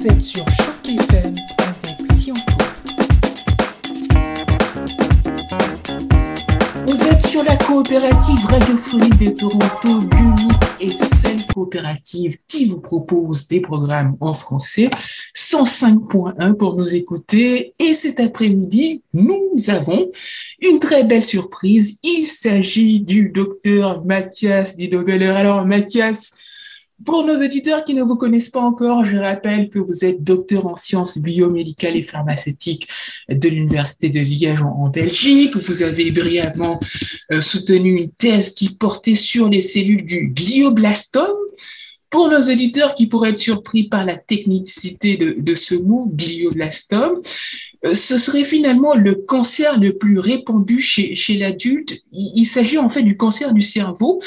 Vous êtes sur Choc FM avec. Vous êtes sur la coopérative radiophonique de Toronto, l'unique et seule coopérative qui vous propose des programmes en français 105.1 pour nous écouter. Et cet après-midi, nous avons une très belle surprise. Il s'agit du docteur Mathias Didobeller. Alors, Mathias, pour nos auditeurs qui ne vous connaissent pas encore, je rappelle que vous êtes docteur en sciences biomédicales et pharmaceutiques de l'Université de Liège en, Belgique. Vous avez brièvement euh, soutenu une thèse qui portait sur les cellules du glioblastome. Pour nos auditeurs qui pourraient être surpris par la technicité de, ce mot, glioblastome, euh, ce serait finalement le cancer le plus répandu chez, l'adulte. Il, s'agit en fait du cancer du cerveau.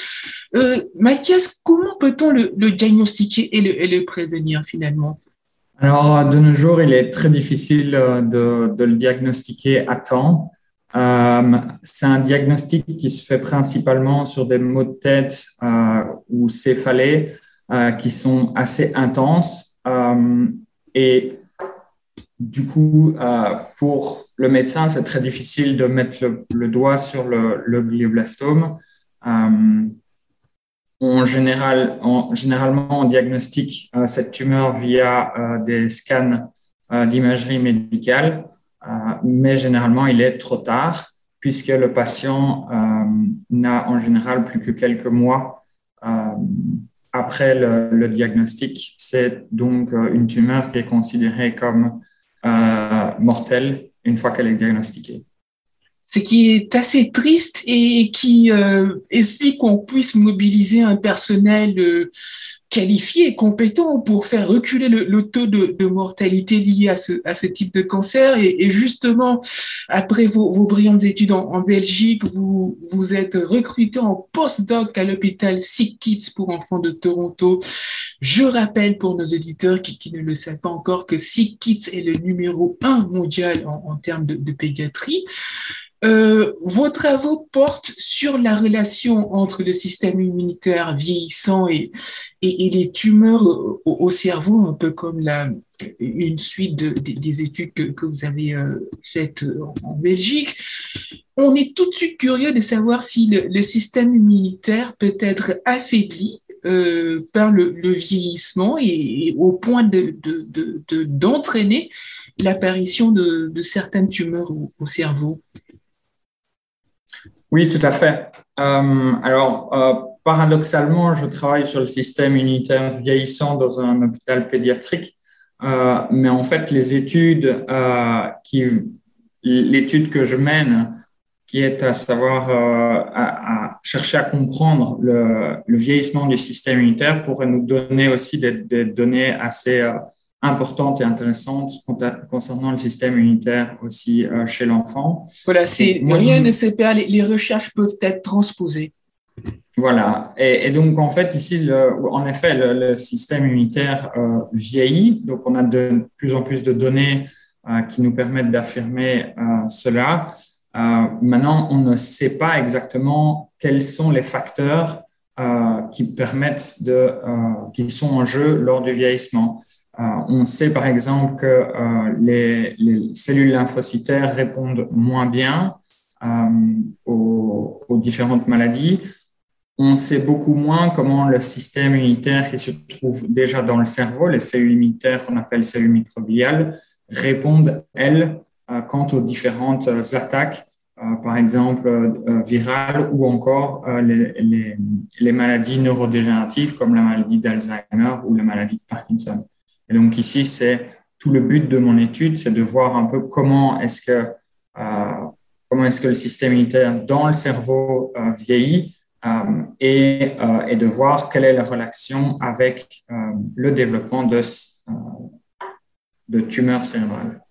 Euh, Mathias, comment peut-on le, diagnostiquer et le, prévenir finalement? Alors, de nos jours, il est très difficile euh, de, le diagnostiquer à temps. Euh, c'est un diagnostic qui se fait principalement sur des maux de tête ou céphalées euh, qui sont assez intenses. et du coup, euh, pour le médecin, c'est très difficile de mettre le, doigt sur le, glioblastome. Euh, en général, généralement, on diagnostique euh, cette tumeur via des scans d'imagerie médicale, mais généralement, il est trop tard puisque le patient n'a en général plus que quelques mois après le diagnostic. C'est donc une tumeur qui est considérée comme euh, mortelle une fois qu'elle est diagnostiquée. Ce qui est assez triste et qui euh, explique qu'on puisse mobiliser un personnel euh, qualifié et compétent pour faire reculer le, taux de, mortalité lié à ce, type de cancer. Et, justement, après vos, brillantes études en, Belgique, vous, vous êtes recruté en postdoc à l'hôpital Sick Kids pour enfants de Toronto. Je rappelle pour nos auditeurs qui, ne le savent pas encore que Sick Kids est le numéro un mondial en, termes de pédiatrie. Euh, vos travaux portent sur la relation entre le système immunitaire vieillissant et, les tumeurs au, cerveau, un peu comme une suite de, des études que, vous avez euh, faites en Belgique. On est tout de suite curieux de savoir si le, système immunitaire peut être affaibli euh, par le, vieillissement et, au point d'entraîner de, de, l'apparition de, certaines tumeurs au cerveau. Oui, tout à fait. Euh, alors, euh, paradoxalement, je travaille sur le système immunitaire vieillissant dans un hôpital pédiatrique, euh, mais en fait, les études qui, l'étude que je mène, qui est à savoir à, chercher à comprendre le, vieillissement du système immunitaire, pourrait nous donner aussi des données assez importante et intéressante concernant le système immunitaire aussi euh, chez l'enfant. Voilà, c'est rien ne se perd, les, recherches peuvent être transposées. Voilà, et, donc en fait ici, le, en effet, le, système immunitaire euh, vieillit, donc on a de plus en plus de données euh, qui nous permettent d'affirmer cela. maintenant, on ne sait pas exactement quels sont les facteurs qui permettent de, qui sont en jeu lors du vieillissement. Euh, on sait par exemple que euh, les, cellules lymphocytaires répondent moins bien euh, aux, différentes maladies. On sait beaucoup moins comment le système immunitaire qui se trouve déjà dans le cerveau, les cellules immunitaires qu'on appelle cellules microbiales, répondent, elles, quant aux différentes attaques, par exemple virales ou encore les maladies neurodégénératives comme la maladie d'Alzheimer ou la maladie de Parkinson. Et donc ici, c'est tout le but de mon étude, c'est de voir un peu comment est-ce que euh, comment est-ce que le système immunitaire dans le cerveau euh, vieillit euh, et, et, de voir quelle est la relation avec le développement de, de tumeurs cérébrales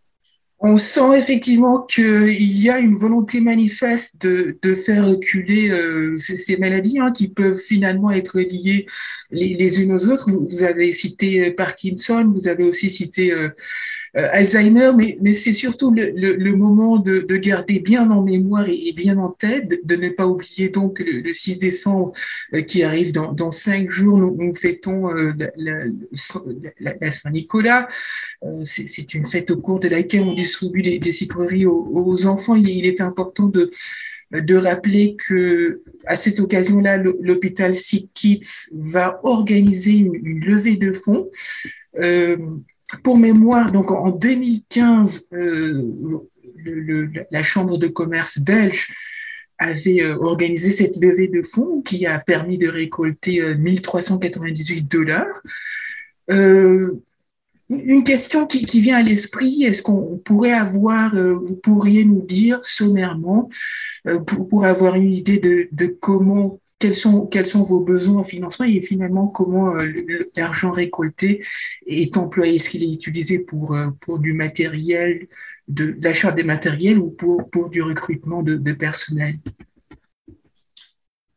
on sent effectivement qu'il y a une volonté manifeste de, de faire reculer euh, ces, maladies hein, qui peuvent finalement être liées les, unes aux autres. Vous, avez cité euh, Parkinson, vous avez aussi cité euh, Alzheimer, mais, mais c'est surtout le, le, moment de, de, garder bien en mémoire et, bien en tête, de, ne pas oublier donc le, 6 décembre euh, qui arrive dans, dans cinq jours, nous, nous fêtons euh, la, la, Saint-Nicolas. c'est une fête au cours de laquelle on distribue des, des sucreries aux, aux, enfants. Il, il est important de de rappeler que à cette occasion-là, l'hôpital Sick Kids va organiser une, levée de fonds. Euh, pour mémoire, donc en 2015, euh, la Chambre de commerce belge avait euh, organisé cette levée de fonds qui a permis de récolter 1398 dollars. Une question qui, vient à l'esprit, est-ce qu'on pourrait avoir, euh, vous pourriez nous dire sommairement, euh, pour, pour, avoir une idée de, de, comment, quels sont, vos besoins en financement et finalement comment euh, l'argent récolté est employé? Est-ce qu'il est utilisé pour, pour du matériel, de l'achat des matériels ou pour, du recrutement de, personnel?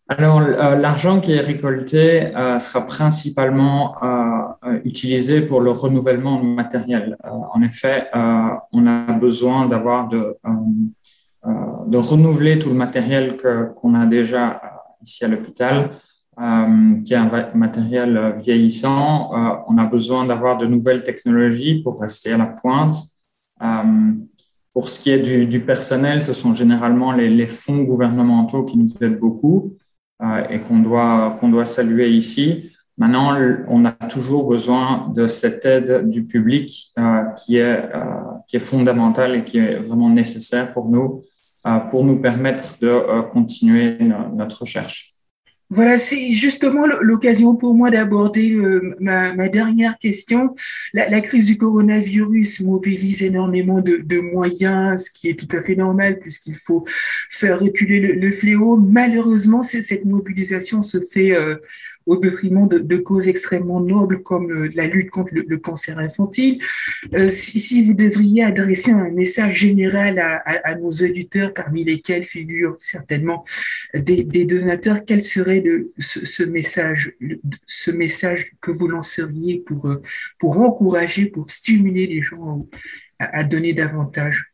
Alors, euh, l'argent qui est récolté euh, sera principalement euh, utilisé pour le renouvellement matériel. en effet, on a besoin d'avoir de renouveler tout le matériel qu'on a déjà ici à l'hôpital, qui est un matériel vieillissant. on a besoin d'avoir de nouvelles technologies pour rester à la pointe. pour ce qui est du, personnel, ce sont généralement les, les fonds gouvernementaux qui nous aident beaucoup. Euh, et qu'on doit, qu'on doit saluer ici. Maintenant, on a toujours besoin de cette aide du public euh, qui, est, euh, qui est fondamentale et qui est vraiment nécessaire pour nous, pour nous permettre de continuer notre recherche. Voilà, c'est justement l'occasion pour moi d'aborder euh, ma, dernière question. La, crise du coronavirus mobilise énormément de, moyens, ce qui est tout à fait normal puisqu'il faut faire reculer le, fléau. Malheureusement, cette mobilisation se fait euh, au détriment de, causes extrêmement nobles comme euh, la lutte contre le, cancer infantile. Euh, si, vous devriez adresser un message général à, nos auditeurs, parmi lesquels figurent certainement des, donateurs, quel serait ce, message, ce message que vous lanceriez pour, euh, pour encourager, pour stimuler les gens à, donner davantage?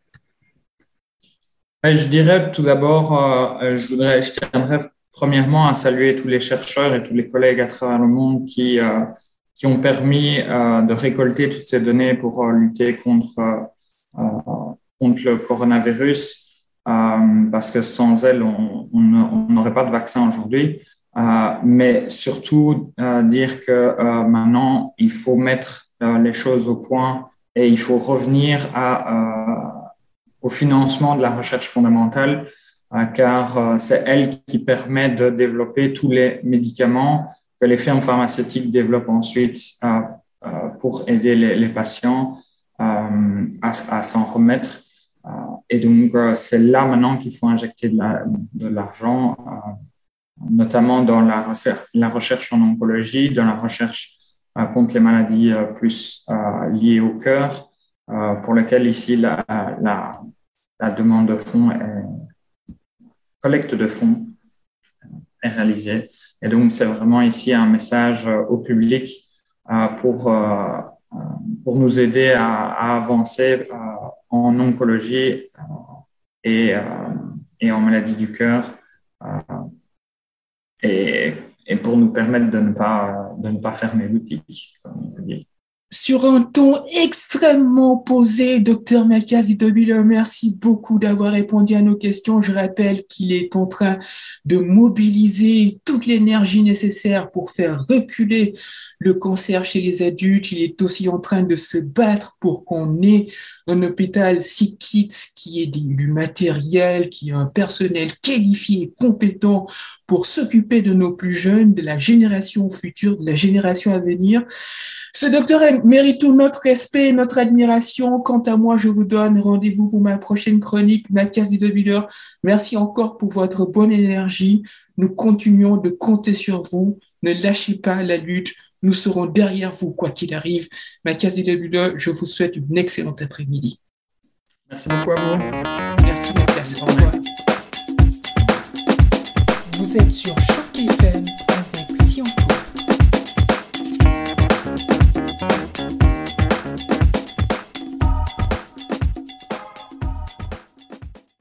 Je dirais tout d'abord, je voudrais, je tiendrais premièrement à saluer tous les chercheurs et tous les collègues à travers le monde qui, euh, qui ont permis euh, de récolter toutes ces données pour euh, lutter contre, contre le coronavirus, parce que sans elles, on n'aurait pas de vaccin aujourd'hui. mais surtout dire que maintenant, il faut mettre les choses au point et il faut revenir au financement de la recherche fondamentale car euh, c'est elle qui permet de développer tous les médicaments que les firmes pharmaceutiques développent ensuite euh, pour aider les, patients à, s'en remettre. et donc, c'est là maintenant qu'il faut injecter de l'argent, notamment dans la, recherche en oncologie, dans la recherche contre les maladies plus liées au cœur, pour lequel ici la, la demande de fonds est, collecte de fonds est réalisée. Et donc, c'est vraiment ici un message euh, au public euh, pour, euh, pour nous aider à, avancer en oncologie et, et en maladie du cœur et, et, pour nous permettre de ne pas, de ne pas fermer l'outil, comme on peut dire sur un ton extrêmement posé, docteur Mathias Ditobilo, merci beaucoup d'avoir répondu à nos questions. Je rappelle qu'il est en train de mobiliser toute l'énergie nécessaire pour faire reculer le cancer chez les adultes. Il est aussi en train de se battre pour qu'on ait un hôpital Sick qui ait du matériel, qui ait un personnel qualifié et compétent pour s'occuper de nos plus jeunes, de la génération future, de la génération à venir. Ce docteur mérite tout notre respect notre admiration. Quant à moi, je vous donne rendez-vous pour ma prochaine chronique, Mathias Didobiller. Merci encore pour votre bonne énergie. Nous continuons de compter sur vous. Ne lâchez pas la lutte. Nous serons derrière vous, quoi qu'il arrive. Mathias Didobiller, je vous souhaite une excellente après-midi. Merci beaucoup à vous. Merci Mathias. Au revoir. Vous êtes sur Choc FM avec Sion